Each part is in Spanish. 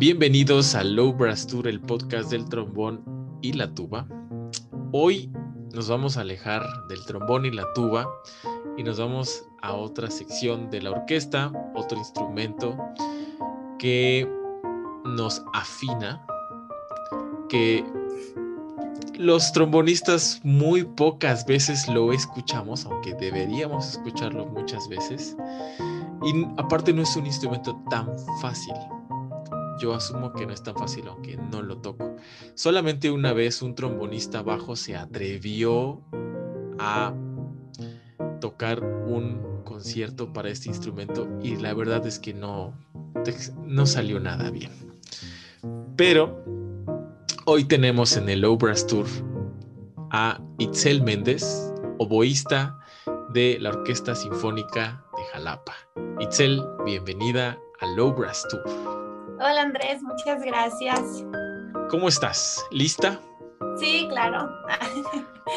Bienvenidos a Low Brass Tour, el podcast del trombón y la tuba. Hoy nos vamos a alejar del trombón y la tuba y nos vamos a otra sección de la orquesta, otro instrumento que nos afina, que los trombonistas muy pocas veces lo escuchamos, aunque deberíamos escucharlo muchas veces. Y aparte no es un instrumento tan fácil. Yo asumo que no es tan fácil, aunque no lo toco. Solamente una vez un trombonista bajo se atrevió a tocar un concierto para este instrumento y la verdad es que no, no salió nada bien. Pero Hoy tenemos en el Low Brass Tour a Itzel Méndez, oboísta de la Orquesta Sinfónica de Jalapa. Itzel, bienvenida al Low Brass Tour. Hola Andrés, muchas gracias. ¿Cómo estás? ¿Lista? Sí, claro.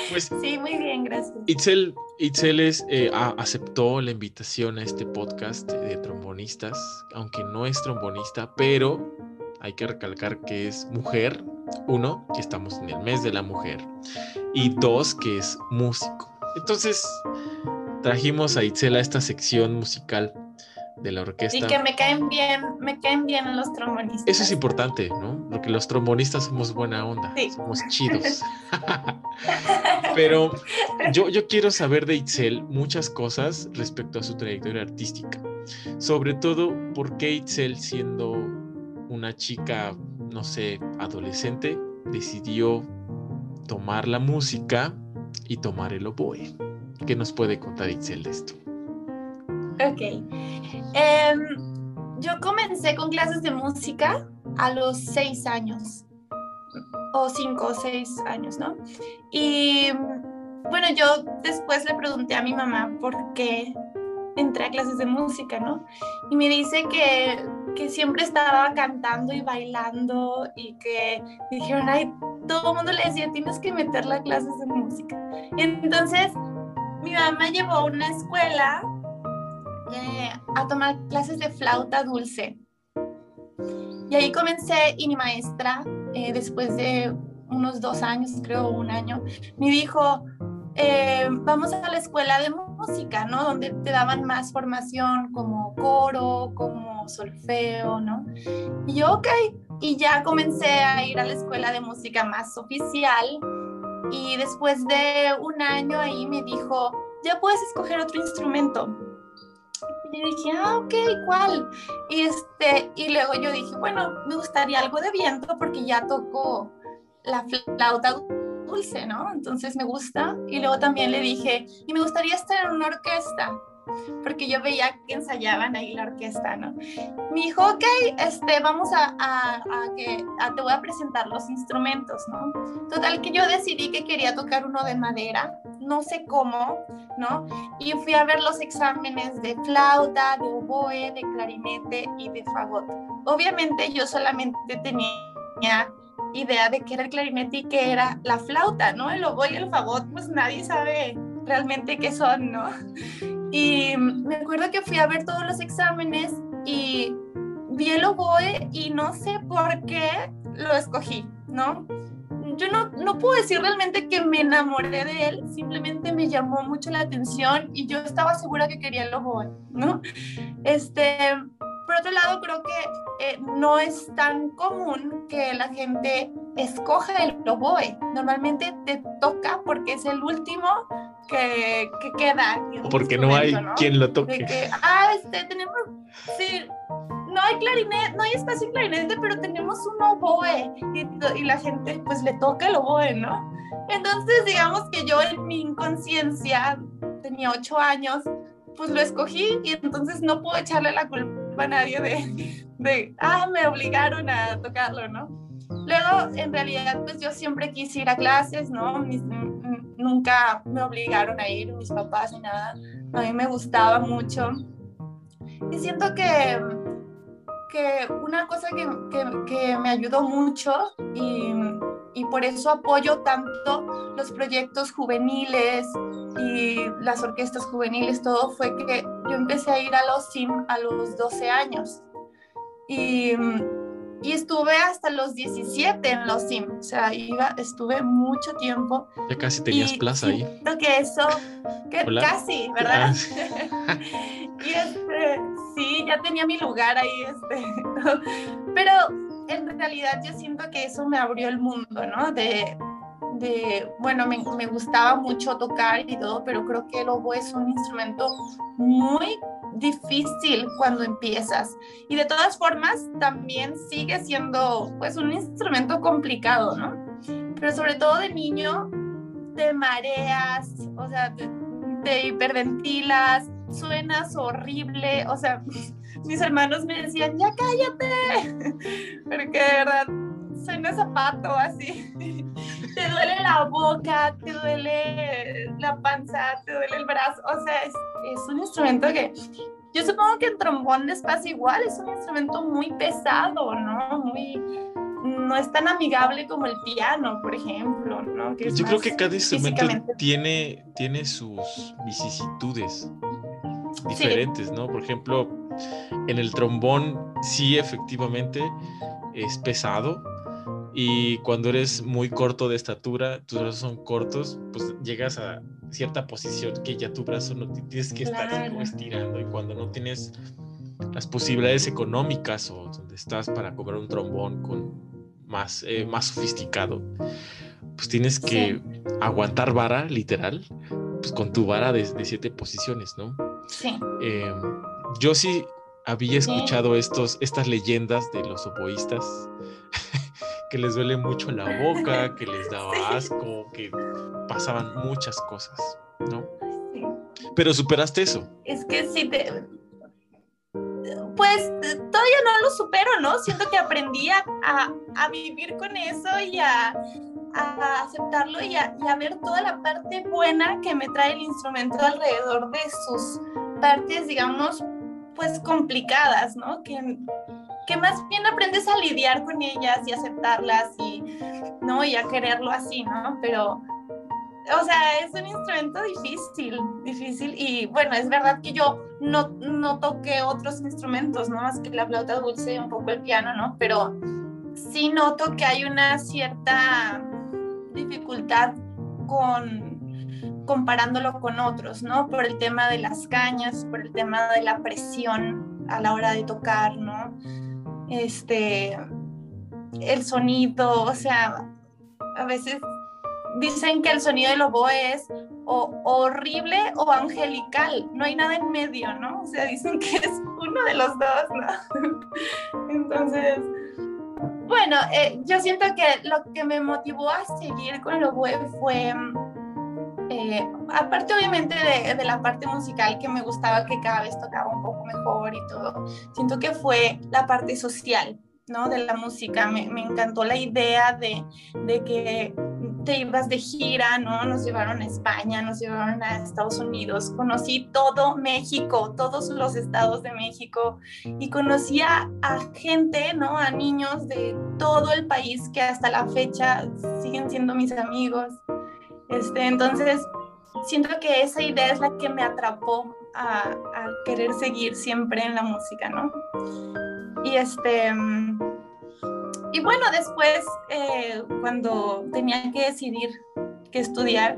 Pues, sí, muy bien, gracias. Itzel, Itzel eh, aceptó la invitación a este podcast de trombonistas, aunque no es trombonista, pero hay que recalcar que es mujer, uno, que estamos en el mes de la mujer. Y dos, que es músico. Entonces, trajimos a Itzel a esta sección musical de la orquesta. Y que me caen bien, me caen bien los trombonistas. Eso es importante, ¿no? Porque los trombonistas somos buena onda, somos chidos. Pero yo, yo quiero saber de Itzel muchas cosas respecto a su trayectoria artística. Sobre todo, ¿por qué Itzel siendo una chica no sé, adolescente, decidió tomar la música y tomar el oboe. ¿Qué nos puede contar Itzel de esto? Ok. Em, yo comencé con clases de música a los seis años, o cinco o seis años, ¿no? Y bueno, yo después le pregunté a mi mamá por qué entré a clases de música, ¿no? Y me dice que que siempre estaba cantando y bailando y que dijeron, ay, todo el mundo le decía, tienes que meterla a clases de música. Entonces, mi mamá llevó a una escuela eh, a tomar clases de flauta dulce. Y ahí comencé y mi maestra, eh, después de unos dos años, creo un año, me dijo, eh, vamos a la escuela de música, ¿no? Donde te daban más formación como coro, como solfeo, ¿no? Y yo, ok, y ya comencé a ir a la escuela de música más oficial y después de un año ahí me dijo, ya puedes escoger otro instrumento. Y dije, ah, ok, ¿cuál? Y, este, y luego yo dije, bueno, me gustaría algo de viento porque ya tocó la flauta dulce, ¿no? Entonces me gusta. Y luego también le dije, y me gustaría estar en una orquesta, porque yo veía que ensayaban ahí la orquesta, ¿no? Me dijo, ok, este, vamos a, a, a que te voy a presentar los instrumentos, ¿no? Total que yo decidí que quería tocar uno de madera, no sé cómo, ¿no? Y fui a ver los exámenes de flauta, de oboe, de clarinete y de fagot. Obviamente yo solamente tenía idea de qué era el clarinete y qué era la flauta, ¿no? El oboe y el fagot, pues nadie sabe realmente qué son, ¿no? Y me acuerdo que fui a ver todos los exámenes y vi el oboe y no sé por qué lo escogí, ¿no? Yo no, no puedo decir realmente que me enamoré de él, simplemente me llamó mucho la atención y yo estaba segura que quería el oboe, ¿no? Este, por otro lado, creo que eh, no es tan común que la gente escoja el oboe. Normalmente te toca porque es el último que, que queda. Porque no hay quien lo toque. ah, este, tenemos, sí, no hay clarinete, no hay espacio en clarinete, pero tenemos un oboe y, y la gente pues le toca el oboe, ¿no? Entonces, digamos que yo en mi inconsciencia, tenía ocho años, pues lo escogí y entonces no puedo echarle la culpa a nadie de, de, ah, me obligaron a tocarlo, ¿no? Luego, en realidad, pues yo siempre quise ir a clases, ¿no? nunca me obligaron a ir mis papás ni nada. A mí me gustaba mucho. Y siento que, que una cosa que, que, que me ayudó mucho y, y por eso apoyo tanto los proyectos juveniles y las orquestas juveniles, todo fue que yo empecé a ir a los SIM a los 12 años. Y, y estuve hasta los 17 en los Sims, o sea, iba, estuve mucho tiempo. Ya casi tenías plaza ahí. Siento que eso, que casi, ¿verdad? Ah, y este, sí, ya tenía mi lugar ahí, este, pero en realidad yo siento que eso me abrió el mundo, ¿no? De, de bueno, me, me gustaba mucho tocar y todo, pero creo que el oboe es un instrumento muy difícil cuando empiezas. Y de todas formas, también sigue siendo pues un instrumento complicado, ¿no? Pero sobre todo de niño, te mareas, o sea, te, hiperventilas, suenas horrible, o sea, mis hermanos me decían, ya cállate, porque de verdad suena zapato así. te duele la boca, te duele la panza, te duele el brazo, o sea, es, es un instrumento que yo supongo que el trombón les pasa igual, es un instrumento muy pesado, ¿no? Muy, no es tan amigable como el piano, por ejemplo, ¿no? Yo creo que cada instrumento tiene, tiene sus vicisitudes diferentes, ¿no? Por ejemplo, en el trombón sí efectivamente es pesado, y cuando eres muy corto de estatura, tus brazos son cortos, pues llegas a cierta posición que ya tu brazo no tienes que estar estirando y cuando no tienes las posibilidades económicas o donde estás para comprar un trombón con más, eh, más sofisticado, pues tienes que aguantar vara, literal, pues con tu vara de, siete posiciones, ¿no? Sí. Em, yo sí había escuchado estos, estas leyendas de los oboístas que les duele mucho la boca, que les daba asco, que pasaban muchas cosas, ¿no? Pero superaste eso. Es que sí te... Pues todavía no lo supero, ¿no? Siento que aprendí a, a, vivir con eso y a, a aceptarlo y a, y a, ver toda la parte buena que me trae el instrumento alrededor de sus partes, digamos, pues complicadas, ¿no? Que, que más bien aprendes a lidiar con ellas y aceptarlas y, ¿no? Y a quererlo así, ¿no? Pero, o sea, es un instrumento difícil, difícil y bueno, es verdad que yo no, no toqué otros instrumentos, ¿no? Más que la flauta dulce y un poco el piano, ¿no? Pero sí noto que hay una cierta dificultad con comparándolo con otros, ¿no? Por el tema de las cañas, por el tema de la presión a la hora de tocar, ¿no? este, el sonido, o sea, a veces dicen que el sonido del oboe es horrible o angelical, no hay nada en medio, ¿no? O sea, dicen que es uno de los dos, ¿no? Entonces, bueno, eh, yo siento que lo que me motivó a seguir con el oboe fue, eh, aparte obviamente de, la parte musical que me gustaba que cada vez tocaba un poco mejor y todo, siento que fue la parte social, ¿no? De la música. Me, me encantó la idea de, que te ibas de gira, ¿no? Nos llevaron a España, nos llevaron a Estados Unidos, conocí todo México, todos los estados de México y conocía a gente, ¿no? A niños de todo el país que hasta la fecha siguen siendo mis amigos. Este, entonces, siento que esa idea es la que me atrapó a, querer seguir siempre en la música, ¿no? Y este, y bueno, después, eh, cuando tenía que decidir qué estudiar,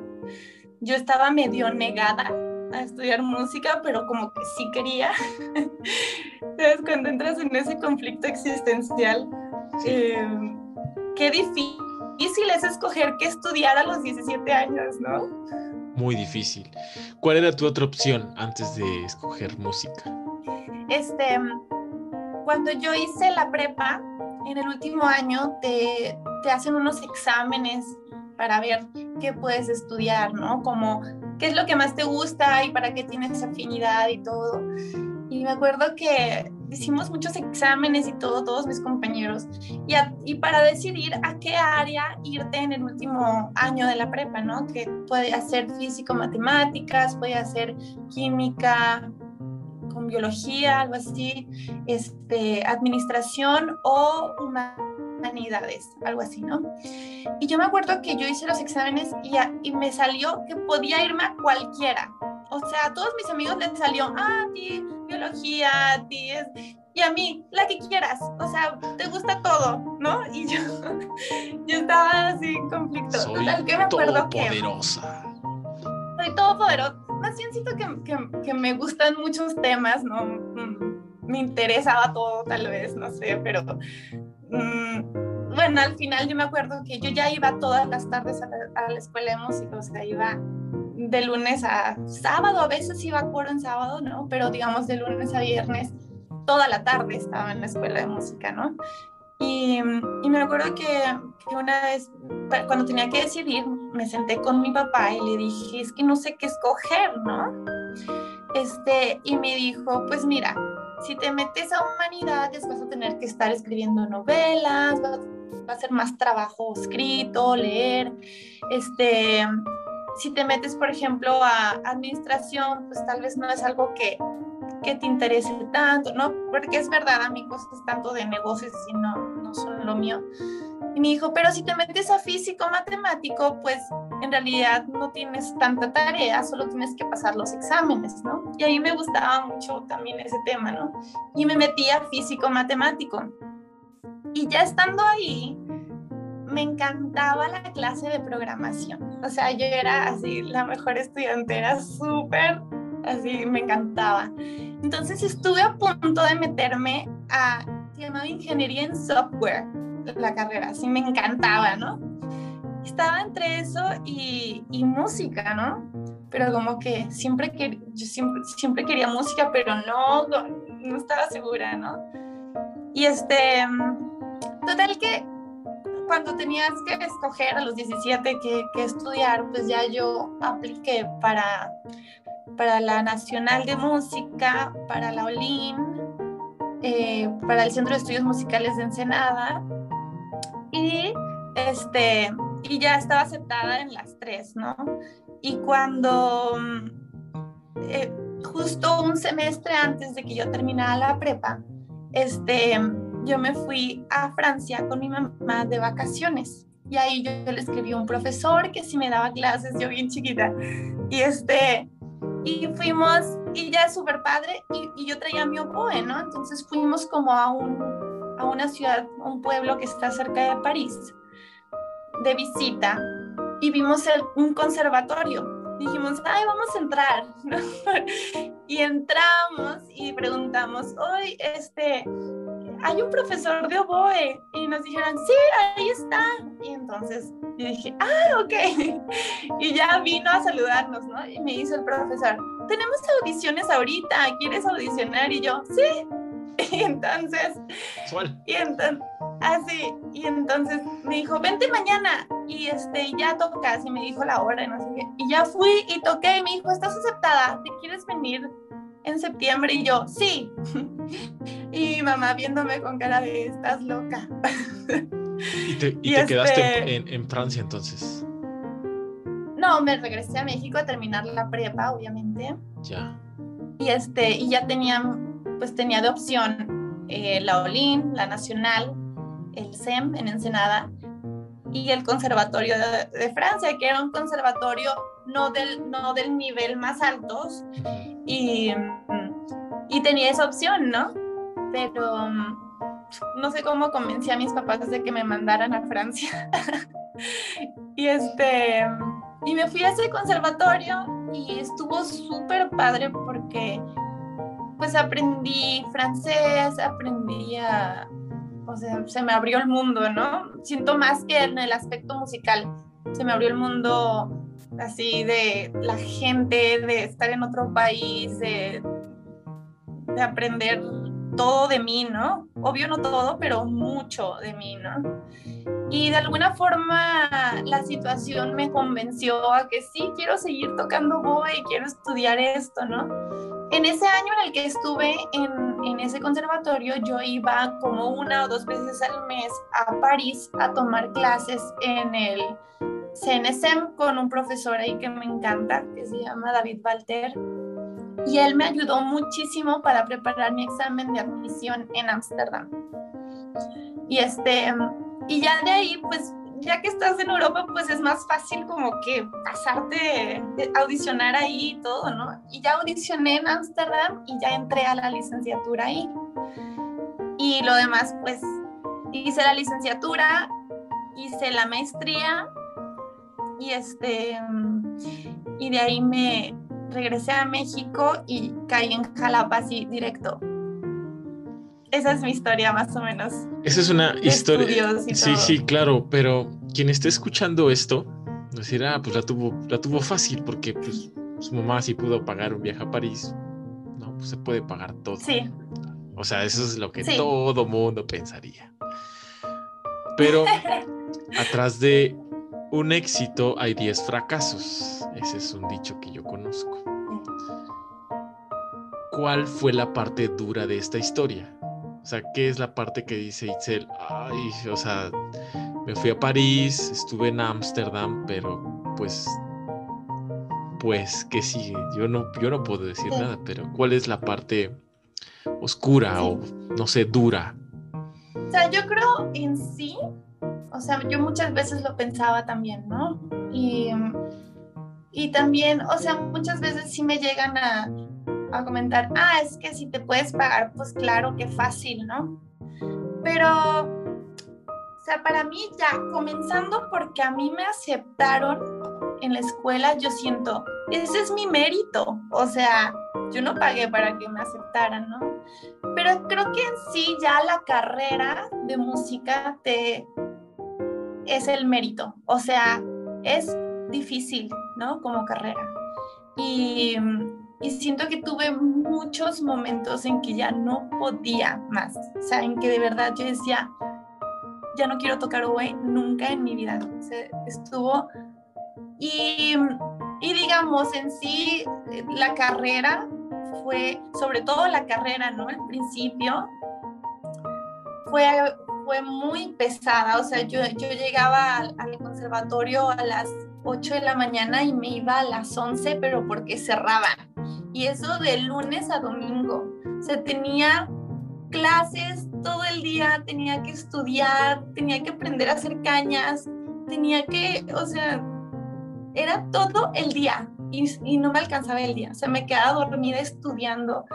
yo estaba medio negada a estudiar música, pero como que sí quería. Entonces, cuando entras en ese conflicto existencial, eh, qué difícil difícil es escoger qué estudiar a los 17 años, ¿no? Muy difícil. ¿Cuál era tu otra opción antes de escoger música? Este, cuando yo hice la prepa, en el último año te, te hacen unos exámenes para ver qué puedes estudiar, ¿no? Como qué es lo que más te gusta y para qué tienes afinidad y todo. Y me acuerdo que hicimos muchos exámenes y todo, todos mis compañeros, y, y, para decidir a qué área irte en el último año de la prepa, ¿no? Que puede hacer físico-matemáticas, puede hacer química con biología, algo así, este, administración o humanidades, algo así, ¿no? Y yo me acuerdo que yo hice los exámenes y, y me salió que podía irme a cualquiera. O sea, a todos mis amigos les salió, ah, ti, biología, a ti es, y a mí, la que quieras, o sea, te gusta todo, ¿no? Y yo, yo estaba así en conflicto. Soy Total, que me acuerdo que poderosa. soy todopoderosa. Más bien siento que, que, que me gustan muchos temas, ¿no? Mm, Me interesaba todo, tal vez, no sé, pero mm, bueno, al final yo me acuerdo que yo ya iba todas las tardes a la, a la escuela de música, o sea, iba de lunes a sábado, a veces iba a coro en sábado, ¿no? Pero digamos de lunes a viernes, toda la tarde estaba en la escuela de música, ¿no? Y, y me acuerdo que, que, una vez, cuando tenía que decidir, me senté con mi papá y le dije, es que no sé qué escoger, ¿no? Este, y me dijo, pues mira, si te metes a humanidades vas a tener que estar escribiendo novelas, va, va a ser más trabajo escrito, leer, este, si te metes, por ejemplo, a administración, pues tal vez no es algo que, que te interese tanto, ¿no? Porque es verdad, a mí cosas tanto de negocios y no, no son lo mío. Y me dijo, pero si te metes a físico, matemático, pues en realidad no tienes tanta tarea, solo tienes que pasar los exámenes, ¿no? Y ahí me gustaba mucho también ese tema, ¿no? Y me metí a físico, matemático. Y ya estando ahí, me encantaba la clase de programación. O sea, yo era así, la mejor estudiante, era súper, así, me encantaba. Entonces estuve a punto de meterme a, se llamaba Ingeniería en Software, la carrera, así me encantaba, ¿no? Estaba entre eso y, música, ¿no? Pero como que siempre, que, yo siempre, siempre quería música, pero no, no, no estaba segura, ¿no? Y este, total que cuando tenías que escoger a los 17 qué, qué estudiar, pues ya yo apliqué para, para la Nacional de Música, para la OLIN, eh, para el Centro de Estudios Musicales de Ensenada y, este, y ya estaba aceptada en las tres, ¿no? Y cuando, eh, justo un semestre antes de que yo terminara la prepa, este, yo me fui a Francia con mi mamá de vacaciones. Y ahí yo, le escribí a un profesor que sí me daba clases, yo bien chiquita. Y este, y fuimos, y ya es súper padre, y, y, yo traía mi oboe, ¿no? Entonces fuimos como a, un, a una ciudad, un pueblo que está cerca de París, de visita, y vimos el, un conservatorio. Dijimos, ay, vamos a entrar. y entramos y preguntamos, hoy, este, hay un profesor de oboe. Y nos dijeron, sí, ahí está. Y entonces yo dije, ah, ok. Y ya vino a saludarnos, ¿no? Y me dice el profesor, tenemos audiciones ahorita, ¿quieres audicionar? Y yo, sí. Y entonces, y entonces, así, y entonces me dijo, vente mañana y este, ya tocas, y me dijo la hora y no sé qué. Y ya fui y toqué y me dijo, estás aceptada, ¿te quieres venir en septiembre? Y yo, sí. Y mi mamá viéndome con cara de, estás loca. ¿Y te, y Y te este- quedaste en, en Francia entonces? No, me regresé a México a terminar la prepa, obviamente. Ya. Y, este, y ya tenía, pues tenía de opción eh, la OLIN, la Nacional, el SEM en Ensenada y el Conservatorio de, de Francia, que era un conservatorio no del, no del nivel más altos. Y, y tenía esa opción, ¿no? Pero mm, no sé cómo convencí a mis papás de que me mandaran a Francia. y este y me fui a ese conservatorio y estuvo súper padre porque pues aprendí francés, aprendí a, o sea, se me abrió el mundo, ¿no? Siento más que en el aspecto musical, se me abrió el mundo así de la gente, de estar en otro país, de, de aprender todo de mí, ¿no? Obvio no todo, pero mucho de mí, ¿no? Y de alguna forma la situación me convenció a que sí, quiero seguir tocando boe y quiero estudiar esto, ¿no? En ese año en el que estuve en, en ese conservatorio, yo iba como una o dos veces al mes a París a tomar clases en el CNSM con un profesor ahí que me encanta, que se llama David Walter. Y él me ayudó muchísimo para preparar mi examen de admisión en Ámsterdam. Y este, y ya de ahí, pues ya que estás en Europa, pues es más fácil como que pasarte, audicionar ahí y todo, ¿no? Y ya audicioné en Ámsterdam y ya entré a la licenciatura ahí. Y lo demás, pues hice la licenciatura, hice la maestría y este y de ahí me regresé a México y caí en Jalapa así directo. Esa es mi historia más o menos. Esa es una historia. Sí, sí, claro, pero quien esté escuchando esto, decir, ah, pues la tuvo, la tuvo fácil porque pues, su mamá sí pudo pagar un viaje a París. No, pues se puede pagar todo. Sí. O sea, eso es lo que todo mundo pensaría. Pero atrás de un éxito hay 10 fracasos. Ese es un dicho que yo conozco. ¿Cuál fue la parte dura de esta historia? O sea, ¿qué es la parte que dice Itzel? Ay, o sea, me fui a París, estuve en Ámsterdam, pero pues, pues, ¿qué sigue? Yo no, yo no puedo decir nada, pero ¿cuál es la parte oscura o, no sé, dura? O sea, yo creo en sí, o sea, yo muchas veces lo pensaba también, ¿no? Y, y también, o sea, muchas veces sí me llegan a, a comentar, ah, es que si te puedes pagar, pues claro que fácil, ¿no? Pero, o sea, para mí ya, comenzando porque a mí me aceptaron en la escuela, yo siento, ese es mi mérito, o sea, yo no pagué para que me aceptaran, ¿no? Pero creo que en sí ya la carrera de música te es el mérito, o sea, es difícil, ¿no? Como carrera. Y siento que tuve muchos momentos en que ya no podía más, o sea, en que de verdad yo decía, ya no quiero tocar oboe nunca en mi vida, o sea, estuvo, y, y digamos, en sí, la carrera fue, sobre todo la carrera, ¿no? El principio, fue, fue muy pesada, o sea, yo, yo llegaba al, conservatorio a las 8 de la mañana y me iba a las 11, pero porque cerraban. Y eso de lunes a domingo. O sea, tenía clases todo el día, tenía que estudiar, tenía que aprender a hacer cañas, tenía que, o sea, era todo el día y, y no me alcanzaba el día. O sea, me quedaba dormida estudiando.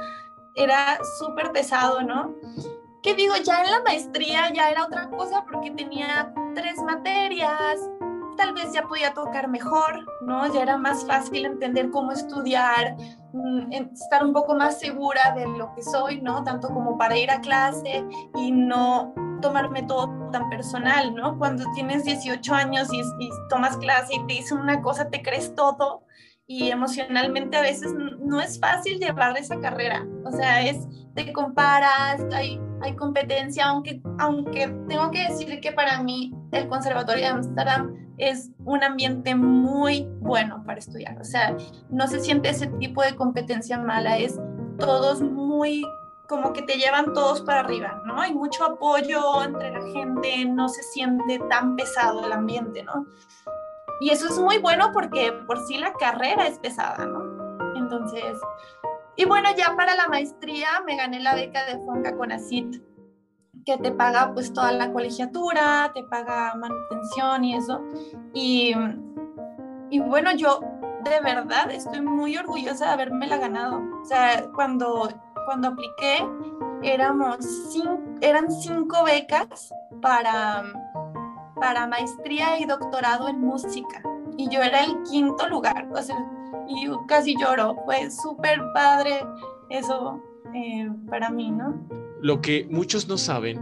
Era súper pesado, ¿no? Que digo, ya en la maestría ya era otra cosa porque tenía tres materias, tal vez ya podía tocar mejor, ¿no? Ya era más fácil entender cómo estudiar, mm, estar un poco más segura de lo que soy, ¿no? Tanto como para ir a clase y no tomarme todo tan personal, ¿no? Cuando tienes 18 años y, y tomas clase y te dicen una cosa, te crees todo y emocionalmente a veces no es fácil llevar esa carrera. O sea, es, te comparas, hay, hay competencia, aunque, aunque tengo que decir que para mí el Conservatorio de Amsterdam es un ambiente muy bueno para estudiar. O sea, no se siente ese tipo de competencia mala, es todos muy como que te llevan todos para arriba, ¿no? Hay mucho apoyo entre la gente, no se siente tan pesado el ambiente, ¿no? Y eso es muy bueno porque por sí la carrera es pesada, ¿no? Entonces, y bueno, ya para la maestría me gané la beca de Fonca Conacit que te paga pues toda la colegiatura, te paga manutención y eso. Y, y bueno, yo de verdad estoy muy orgullosa de haberme la ganado. O sea, cuando, cuando apliqué éramos cinco, eran cinco becas para, para maestría y doctorado en música. Y yo era el quinto lugar. O sea, y casi lloro. Fue súper padre eso eh, para mí, ¿no? Lo que muchos no saben,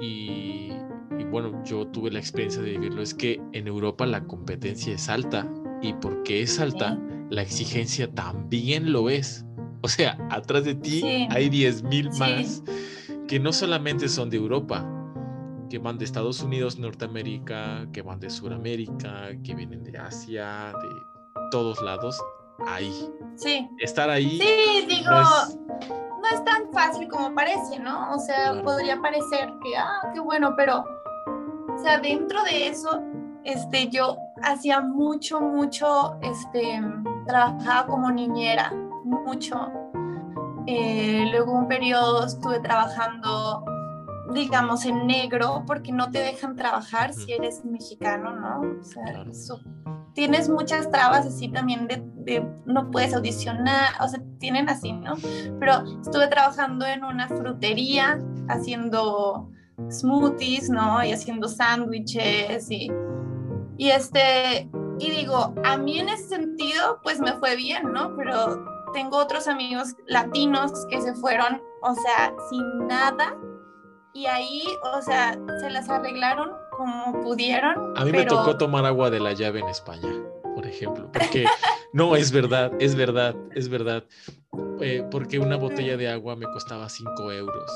y, bueno, yo tuve la experiencia de vivirlo, es que en Europa la competencia es alta y porque es alta, la exigencia también lo es. O sea, atrás de ti hay 10.000 más que no solamente son de Europa, que van de Estados Unidos, Norteamérica, que van de Sudamérica, que vienen de Asia, de todos lados, ahí. Sí. Estar ahí. Sí, digo, no es tan fácil como parece, ¿no? O sea, podría parecer que, ah, qué bueno, pero, o sea, dentro de eso, este, yo hacía mucho, mucho, este, trabajaba como niñera, mucho. Eh, luego un periodo estuve trabajando digamos, en negro porque no te dejan trabajar si eres mexicano, ¿no? O sea, tienes muchas trabas así también de, no puedes audicionar, o sea, tienen así, ¿no? Pero estuve trabajando en una frutería haciendo smoothies, ¿no? Y haciendo sándwiches y, y este, y digo, a mí en ese sentido, pues me fue bien, ¿no? Pero tengo otros amigos latinos que se fueron, o sea, sin nada. Y ahí, o sea, se las arreglaron como pudieron. A mí me tocó tomar agua de la llave en España, por ejemplo. Porque, no, es verdad, es verdad, es verdad. Eh, porque una botella de agua me costaba 5 euros.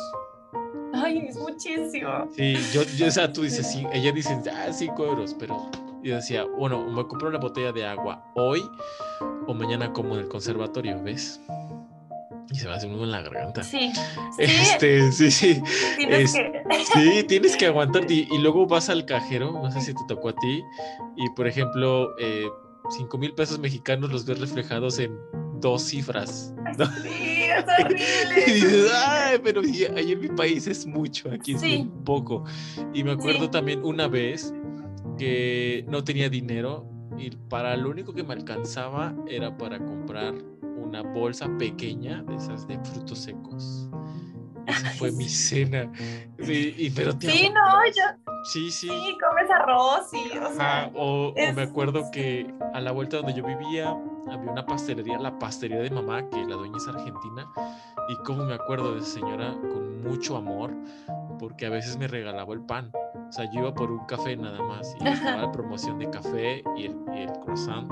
Ay, es muchísimo. Sí, yo, yo o sea, tú dices, sí, ella dice, ah, 5 euros, pero yo decía, bueno, me compro una botella de agua hoy o mañana como en el conservatorio, ¿ves? Y se va a hacer uno en la garganta. Sí. Este, sí, sí. Tienes que... Sí, tienes que aguantar. Y, y, luego vas al cajero, no sé si te tocó a ti, y por ejemplo, eh, 5 mil pesos mexicanos los ves reflejados en dos cifras. Sí, es horrible. Y dices, ay, pero ahí en mi país es mucho, aquí es Sí. muy poco. Y me acuerdo Sí. también una vez que no tenía dinero y para lo único que me alcanzaba era para comprar una bolsa pequeña de esas de frutos secos. Esa fue mi cena. Y, y- pero te Sí, no, yo Sí, sí. sí comes arroz y, o sea, o, o es- me acuerdo que a la vuelta donde yo vivía había una pastelería, la pastelería de mamá, que la dueña es argentina, y como me acuerdo de esa señora con mucho amor, porque a veces me regalaba el pan. O sea, yo iba por un café nada más y estaba la promoción de café y el, y el croissant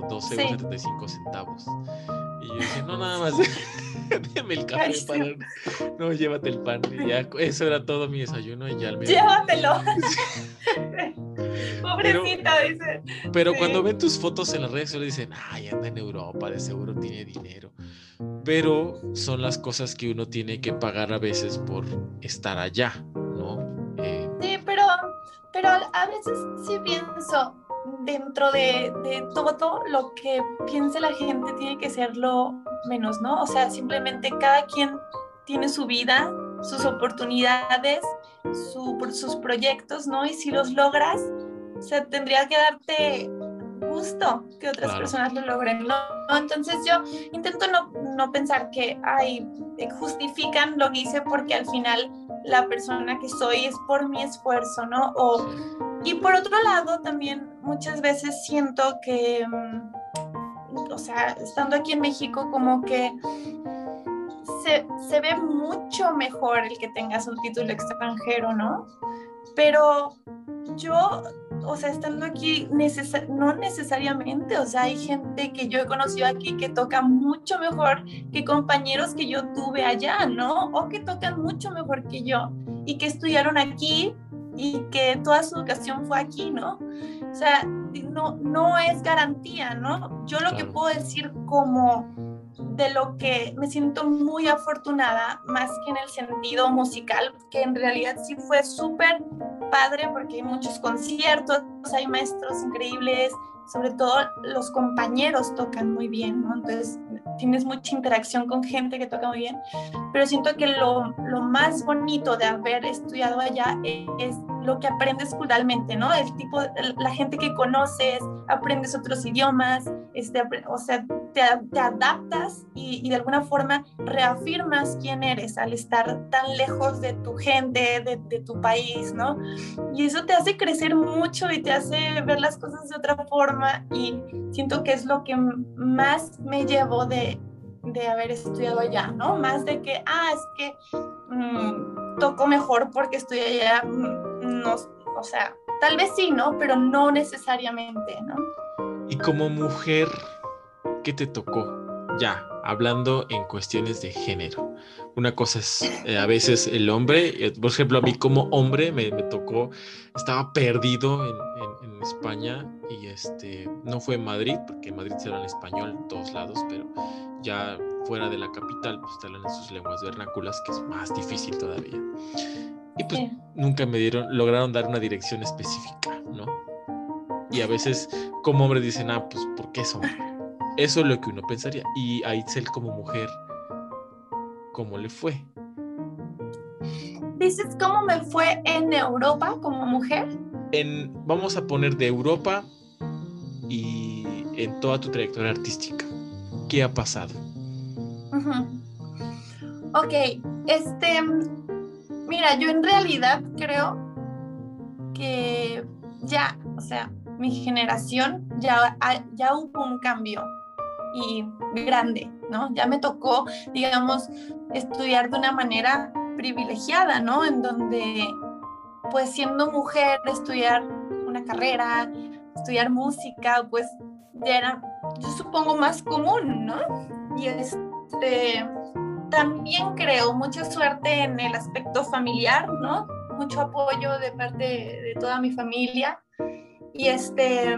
por 12 Sí. euros 75 centavos. Y yo dije, no, nada más, déme el café para... No, llévate el pan. Y ya, eso era todo mi desayuno y ya al llévatelo. Pobrecita, dice. Pero Sí. cuando ven tus fotos en las redes sociales dicen, ay, anda en Europa, de seguro tiene dinero. Pero son las cosas que uno tiene que pagar a veces por estar allá, ¿no? Eh, Sí, pero, pero a veces sí pienso, dentro de, de todo lo que piense la gente tiene que ser lo menos, ¿no? O sea, simplemente cada quien tiene su vida, sus oportunidades, su- sus proyectos, ¿no? Y si los logras, o sea, tendría que darte gusto que otras Claro. personas lo logren, ¿no? Entonces yo intento no, no pensar que, ay, eh, justifican lo que hice porque al final la persona que soy es por mi esfuerzo, ¿no? O, y por otro lado, también muchas veces siento que, mm, o sea, estando aquí en México, como que se, se ve mucho mejor el que tengas un título extranjero, ¿no? Pero yo, o sea, estando aquí, necesa- no necesariamente, o sea, hay gente que yo he conocido aquí que toca mucho mejor que compañeros que yo tuve allá, ¿no? O que tocan mucho mejor que yo y que estudiaron aquí y que toda su educación fue aquí, ¿no? O sea, no, no es garantía, ¿no? Yo lo que puedo decir como de lo que me siento muy afortunada, más que en el sentido musical, que en realidad sí fue súper padre porque hay muchos conciertos, hay maestros increíbles, sobre todo los compañeros tocan muy bien, ¿no? Entonces tienes mucha interacción con gente que toca muy bien, pero siento que lo, lo más bonito de haber estudiado allá es, es lo que aprendes culturalmente, ¿no? El tipo, la gente que conoces, aprendes otros idiomas, este, o sea, te, te adaptas y, de alguna forma reafirmas quién eres al estar tan lejos de tu gente, de, tu país, ¿no? Y eso te hace crecer mucho y te hace ver las cosas de otra forma y siento que es lo que más me llevo de, de haber estudiado allá, ¿no? Más de que, ah, es que mm, toco mejor porque estoy allá, mm, no, o sea, tal vez sí, ¿no? Pero no necesariamente, ¿no? y como mujer, ¿qué te tocó? Ya, hablando en cuestiones de género. Una cosa es eh, a veces el hombre, eh, por ejemplo, a mí como hombre me, tocó, estaba perdido en, España y este, no fue en Madrid, porque en Madrid se habla en español en todos lados, pero ya fuera de la capital, pues hablan en sus lenguas vernáculas, que es más difícil todavía. Y pues Sí. nunca me dieron, lograron dar una dirección específica, ¿no? Y a veces como hombre dicen, ah, pues, ¿por qué es hombre? Eso es lo que uno pensaría. Y a Itzel como mujer, ¿cómo le fue? ¿Dices cómo me fue en Europa como mujer? En, vamos a poner de Europa y en toda tu trayectoria artística. ¿Qué ha pasado? Ok, este, mira, yo en realidad creo que ya, o sea, mi generación ya, ya hubo un cambio y grande, ¿no? Ya me tocó, digamos, estudiar de una manera privilegiada, ¿no? En donde, pues siendo mujer, estudiar una carrera, estudiar música, pues ya era, yo supongo, más común, ¿no? Y este, también creo mucha suerte en el aspecto familiar, ¿no? Mucho apoyo de parte de toda mi familia. Y este,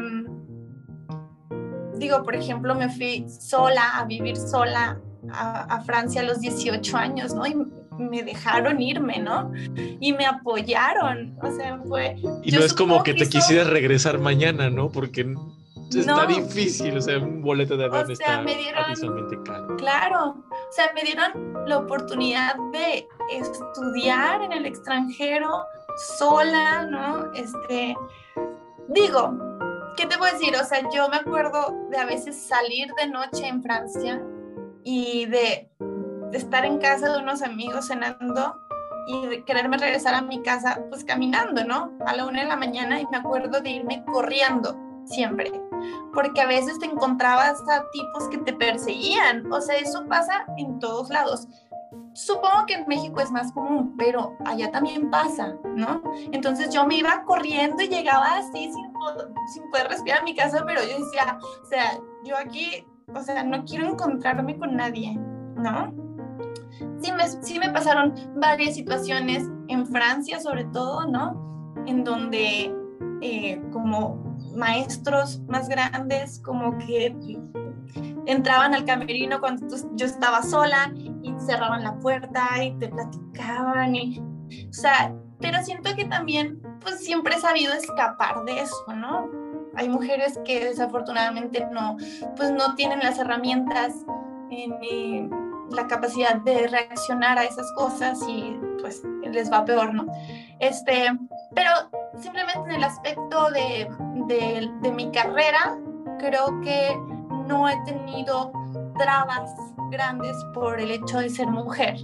digo, por ejemplo, me fui sola a vivir sola a, Francia a los 18 años, ¿no? Y me dejaron irme, ¿no? Y me apoyaron, o sea, fue... Y no es como que, te quisieras regresar mañana, ¿no? Porque está difícil, o sea, un boleto de avión está me caro. Claro, o sea, me dieron la oportunidad de estudiar en el extranjero sola, ¿no? Este, digo, ¿qué te puedo decir? O sea, yo me acuerdo de a veces salir de noche en Francia y de, estar en casa de unos amigos cenando y de quererme regresar a mi casa pues caminando, ¿no? A la una de la mañana y me acuerdo de irme corriendo siempre, porque a veces te encontrabas a tipos que te perseguían, o sea, eso pasa en todos lados. Supongo que en México es más común, pero allá también pasa, ¿no? Entonces yo me iba corriendo y llegaba así sin, sin poder respirar a mi casa, pero yo decía, o sea, yo aquí, o sea, no quiero encontrarme con nadie, ¿no? Sí me, sí me pasaron varias situaciones en Francia, sobre todo, ¿no? En donde eh, como maestros más grandes, como que entraban al camerino cuando yo estaba sola y cerraban la puerta y te platicaban y, o sea, pero siento que también, pues siempre he sabido escapar de eso, ¿no? Hay mujeres que desafortunadamente no, pues no tienen las herramientas ni la capacidad de reaccionar a esas cosas y pues les va peor, ¿no? Este, pero simplemente en el aspecto de, de, mi carrera, creo que no he tenido trabas grandes por el hecho de ser mujer,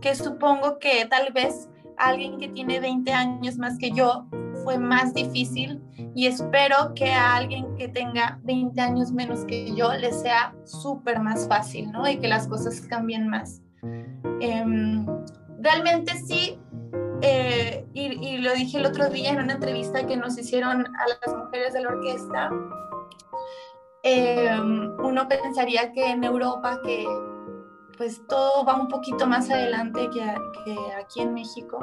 que supongo que tal vez alguien que tiene 20 años más que yo fue más difícil y espero que a alguien que tenga 20 años menos que yo le sea súper más fácil, ¿no? Y que las cosas cambien más. Em, realmente sí, eh, y, y, lo dije el otro día en una entrevista que nos hicieron a las mujeres de la orquesta, Em, uno pensaría que en Europa, que pues todo va un poquito más adelante que, aquí en México.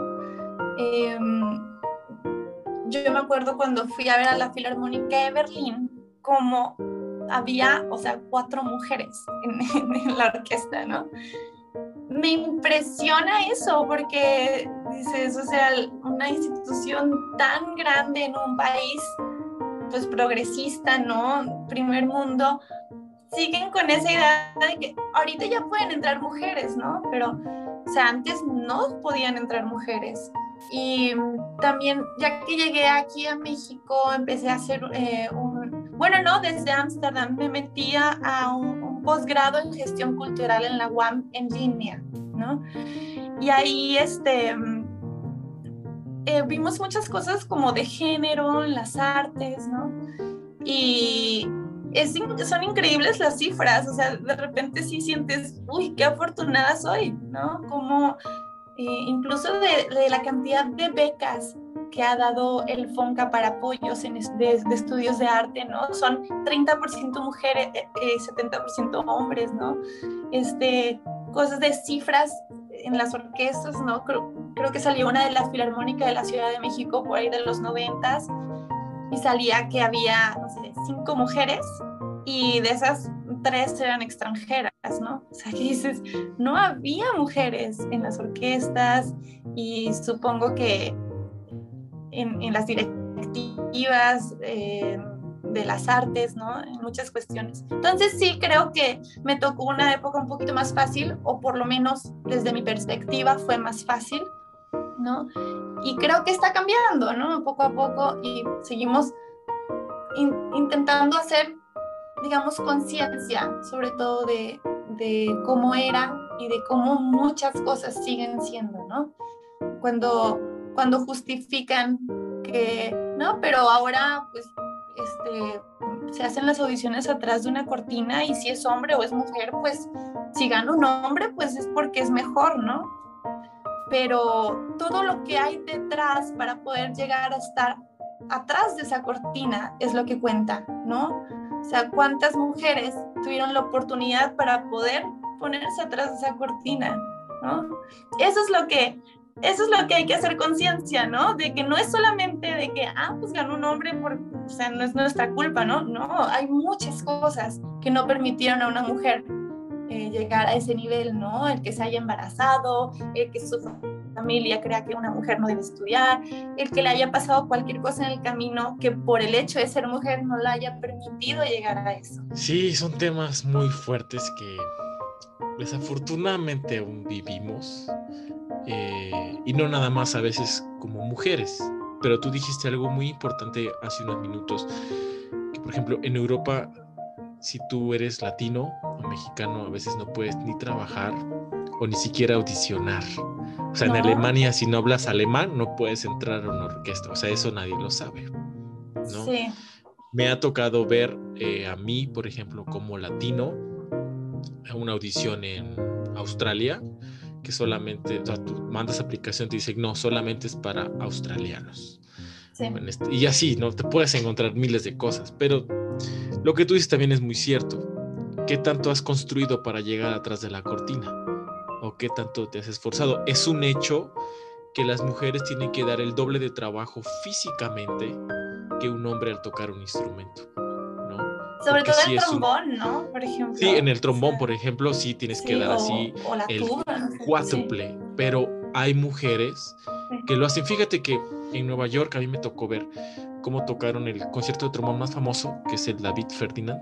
Em, yo me acuerdo cuando fui a ver a la Filarmónica de Berlín, como había, o sea, cuatro mujeres en, en la orquesta, ¿no? me impresiona eso porque dices, o sea, una institución tan grande en un país pues progresista, ¿no? Primer mundo, siguen con esa idea de que ahorita ya pueden entrar mujeres, ¿no? Pero, o sea, antes no podían entrar mujeres. Y también, ya que llegué aquí a México, empecé a hacer eh, un, bueno, no, desde Ámsterdam me metía a un, un posgrado en gestión cultural en la UAM en línea, ¿no? Y ahí, este, eh, vimos muchas cosas como de género las artes, ¿no? Y es, son increíbles las cifras, o sea, de repente sí sientes, uy, qué afortunada soy, ¿no? Como eh, incluso de, la cantidad de becas que ha dado el FONCA para apoyos en, de, estudios de arte, ¿no? Son 30% mujeres, eh, 70% hombres, ¿no? Este, cosas de cifras en las orquestas, ¿no? Creo, creo que salió una de las filarmónicas de la Ciudad de México por ahí de los noventas y salía que había, no sé, cinco mujeres y de esas tres eran extranjeras, ¿no? O sea, que dices, no había mujeres en las orquestas y supongo que en, en las directivas, eh, de las artes, ¿no? En muchas cuestiones. Entonces sí creo que me tocó una época un poquito más fácil, o por lo menos desde mi perspectiva fue más fácil. ¿no? Y creo que está cambiando, ¿no? Poco a poco y seguimos intentando hacer, digamos, conciencia, sobre todo de, de cómo era y de cómo muchas cosas siguen siendo, ¿no? Cuando, cuando justifican que, no, pero ahora, pues, este, se hacen las audiciones atrás de una cortina y si es hombre o es mujer, pues, si gana un hombre, pues es porque es mejor, ¿no? Pero todo lo que hay detrás para poder llegar a estar atrás de esa cortina es lo que cuenta, ¿no? O sea, cuántas mujeres tuvieron la oportunidad para poder ponerse atrás de esa cortina, ¿no? Eso es lo que, eso es lo que hay que hacer conciencia, ¿no? De que no es solamente de que, ah, pues ganó un hombre por, o sea, no es nuestra culpa, ¿no? No, hay muchas cosas que no permitieron a una mujer eh, llegar a ese nivel, ¿no? El que se haya embarazado, el que su familia crea que una mujer no debe estudiar, el que le haya pasado cualquier cosa en el camino que por el hecho de ser mujer no la haya permitido llegar a eso. Sí, son temas muy fuertes que desafortunadamente aún vivimos eh, y no nada más a veces como mujeres. Pero tú dijiste algo muy importante hace unos minutos, que por ejemplo en Europa, si tú eres latino o mexicano, a veces no puedes ni trabajar o ni siquiera audicionar. O sea, en Alemania, si no hablas alemán, no puedes entrar a una orquesta. O sea, eso nadie lo sabe. ¿no? Sí. Me ha tocado ver eh, a mí, por ejemplo, como latino, una audición en Australia, que solamente, o sea, tú mandas aplicación, te dice, no, solamente es para australianos. Este, y así, ¿no? Te puedes encontrar miles de cosas, pero lo que tú dices también es muy cierto. ¿Qué tanto has construido para llegar atrás de la cortina? ¿O qué tanto te has esforzado? Es un hecho que las mujeres tienen que dar el doble de trabajo físicamente que un hombre al tocar un instrumento. Sobre todo el trombón, ¿no? Por ejemplo. Sí, en el trombón, por ejemplo, sí tienes que dar así el cuádruple, pero hay mujeres que lo hacen. Fíjate que en Nueva York a mí me tocó ver cómo tocaron el concierto de trombón más famoso, que es el David Ferdinand.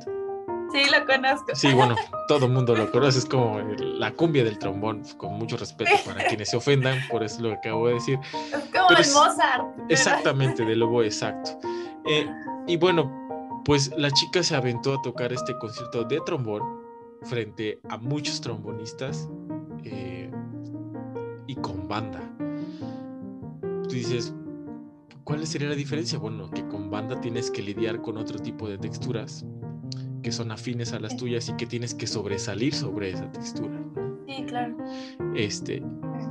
Sí, lo conozco. Sí, bueno, todo el mundo lo conoce, es como la cumbia del trombón, con mucho respeto para quienes se ofendan, por eso lo acabo de decir. Es como el Mozart. Exactamente, de lobo exacto. Eh, y bueno, pues la chica se aventó a tocar este concierto de trombón frente a muchos trombonistas eh, y con banda. Tú dices, ¿cuál sería la diferencia? Bueno, que con banda tienes que lidiar con otro tipo de texturas que son afines a las tuyas y que tienes que sobresalir sobre esa textura. Sí, claro. Este,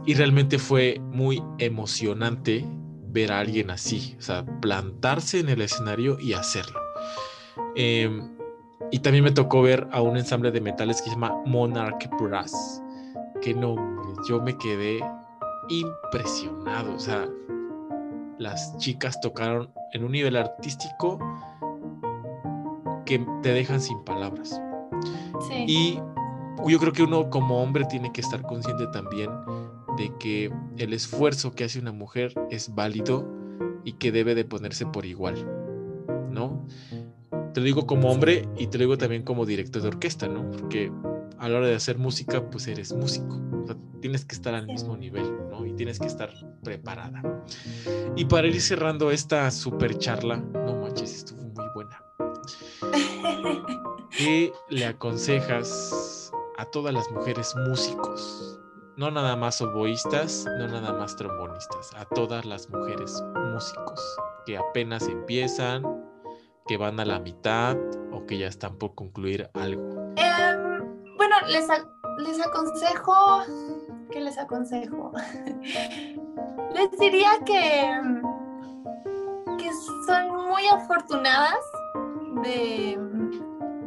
y realmente fue muy emocionante ver a alguien así, o sea, plantarse en el escenario y hacerlo. Em, y también me tocó ver a un ensamble de metales que se llama Monarch Brass. Que no, yo me quedé impresionado. O sea, las chicas tocaron en un nivel artístico que te dejan sin palabras. Sí. Y yo creo que uno como hombre tiene que estar consciente también de que el esfuerzo que hace una mujer es válido y que debe de ponerse por igual, ¿no? Te lo digo como hombre y te lo digo también como director de orquesta, ¿no? Porque a la hora de hacer música, pues eres músico. tienes que estar al mismo nivel, ¿no? Y tienes que estar preparada. Y para ir cerrando esta super charla, no manches, estuvo muy buena. ¿Qué le aconsejas a todas las mujeres músicos? No nada más oboístas, no nada más trombonistas, a todas las mujeres músicos que apenas empiezan, que van a la mitad o que ya están por concluir algo? Em, bueno, les, les aconsejo, ¿qué les aconsejo? les diría que, que son muy afortunadas de,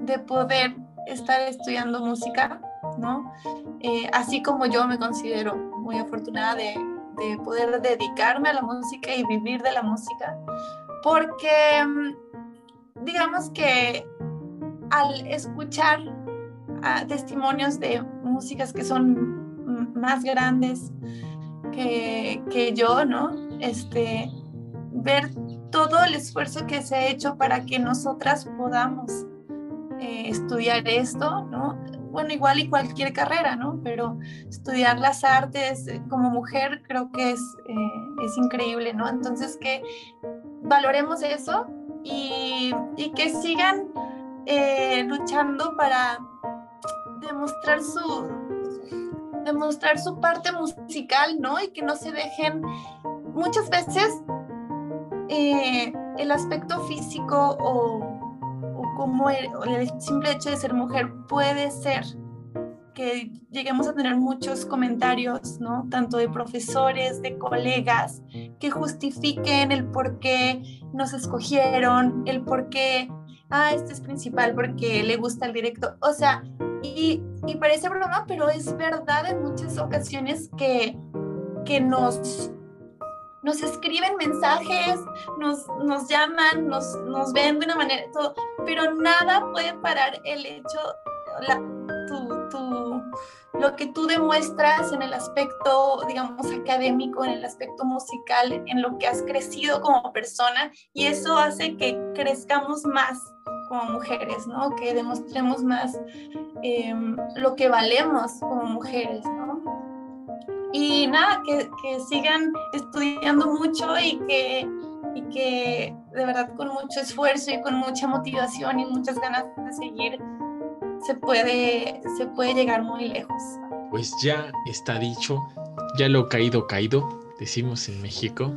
de poder estar estudiando música, ¿no? Eh, así como yo me considero muy afortunada de, de poder dedicarme a la música y vivir de la música, porque digamos que al escuchar ah, testimonios de músicas que son más grandes que, yo, ¿no? Este, ver todo el esfuerzo que se ha hecho para que nosotras podamos eh, estudiar esto, ¿no? bueno, igual y cualquier carrera, ¿no? Pero estudiar las artes como mujer creo que es, eh, es increíble, ¿no? Entonces que valoremos eso y, que sigan eh, luchando para demostrar su, demostrar su parte musical, ¿no? Y que no se dejen, muchas veces eh, el aspecto físico o, como el, simple hecho de ser mujer puede ser que lleguemos a tener muchos comentarios, ¿no? Tanto de profesores, de colegas, que justifiquen el por qué nos escogieron, el por qué, ah, este es principal porque le gusta el directo. O sea, y, y parece broma, pero es verdad en muchas ocasiones que, que nos, nos escriben mensajes, nos, nos llaman, nos, nos ven de una manera, todo, pero nada puede parar el hecho, la, tu, lo que tú demuestras en el aspecto, digamos, académico, en el aspecto musical, en lo que has crecido como persona, y eso hace que crezcamos más como mujeres, ¿no? Que demostremos más em, lo que valemos como mujeres, ¿no? Y nada, que, que sigan estudiando mucho y que, y que de verdad con mucho esfuerzo y con mucha motivación y muchas ganas de seguir se puede, se puede llegar muy lejos. Pues ya está dicho, ya lo caído, caído, decimos en México.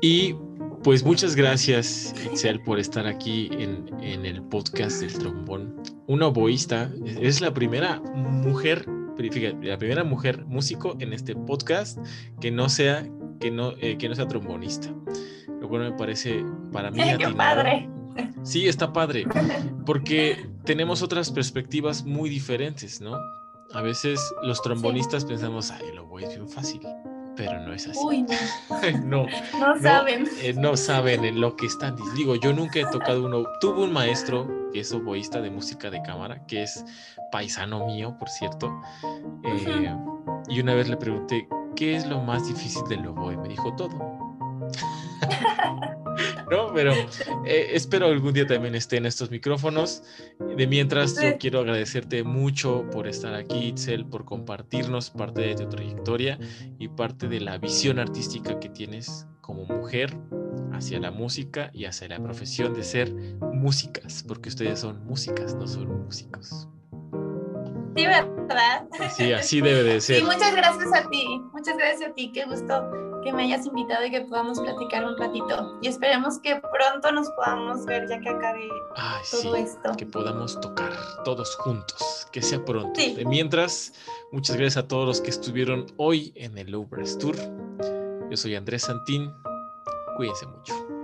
Y pues muchas gracias, Itzel, por estar aquí en, el podcast del trombón. Una oboísta, es la primera mujer, la primera mujer músico en este podcast que no sea, que no, eh, que no sea trombonista. Lo cual me parece para mí. ¡Qué padre! Sí, está padre, porque tenemos otras perspectivas muy diferentes, ¿no? A veces los trombonistas pensamos, ay, el oboe es bien fácil pero no es así. Uy, no. no. saben. Eh, no saben en lo que están. Digo, yo nunca he tocado uno. Tuve un maestro que es oboísta de música de cámara, que es paisano mío, por cierto. Eh, y una vez le pregunté, ¿qué es lo más difícil del oboe? Me dijo todo. ¿no? Pero eh, espero algún día también esté en estos micrófonos. De mientras, yo quiero agradecerte mucho por estar aquí, Itzel, por compartirnos parte de tu trayectoria y parte de la visión artística que tienes como mujer hacia la música y hacia la profesión de ser músicas, porque ustedes son músicas, no son músicos. Sí, ¿verdad? Sí, así debe de ser. Sí, muchas gracias a ti, muchas gracias a ti, qué gusto que me hayas invitado y que podamos platicar un ratito. Y esperemos que pronto nos podamos ver ya que acabe todo esto. Que podamos tocar todos juntos, que sea pronto. De mientras, muchas gracias a todos los que estuvieron hoy en el Low Tour. Yo soy Andrés Santín. Cuídense mucho.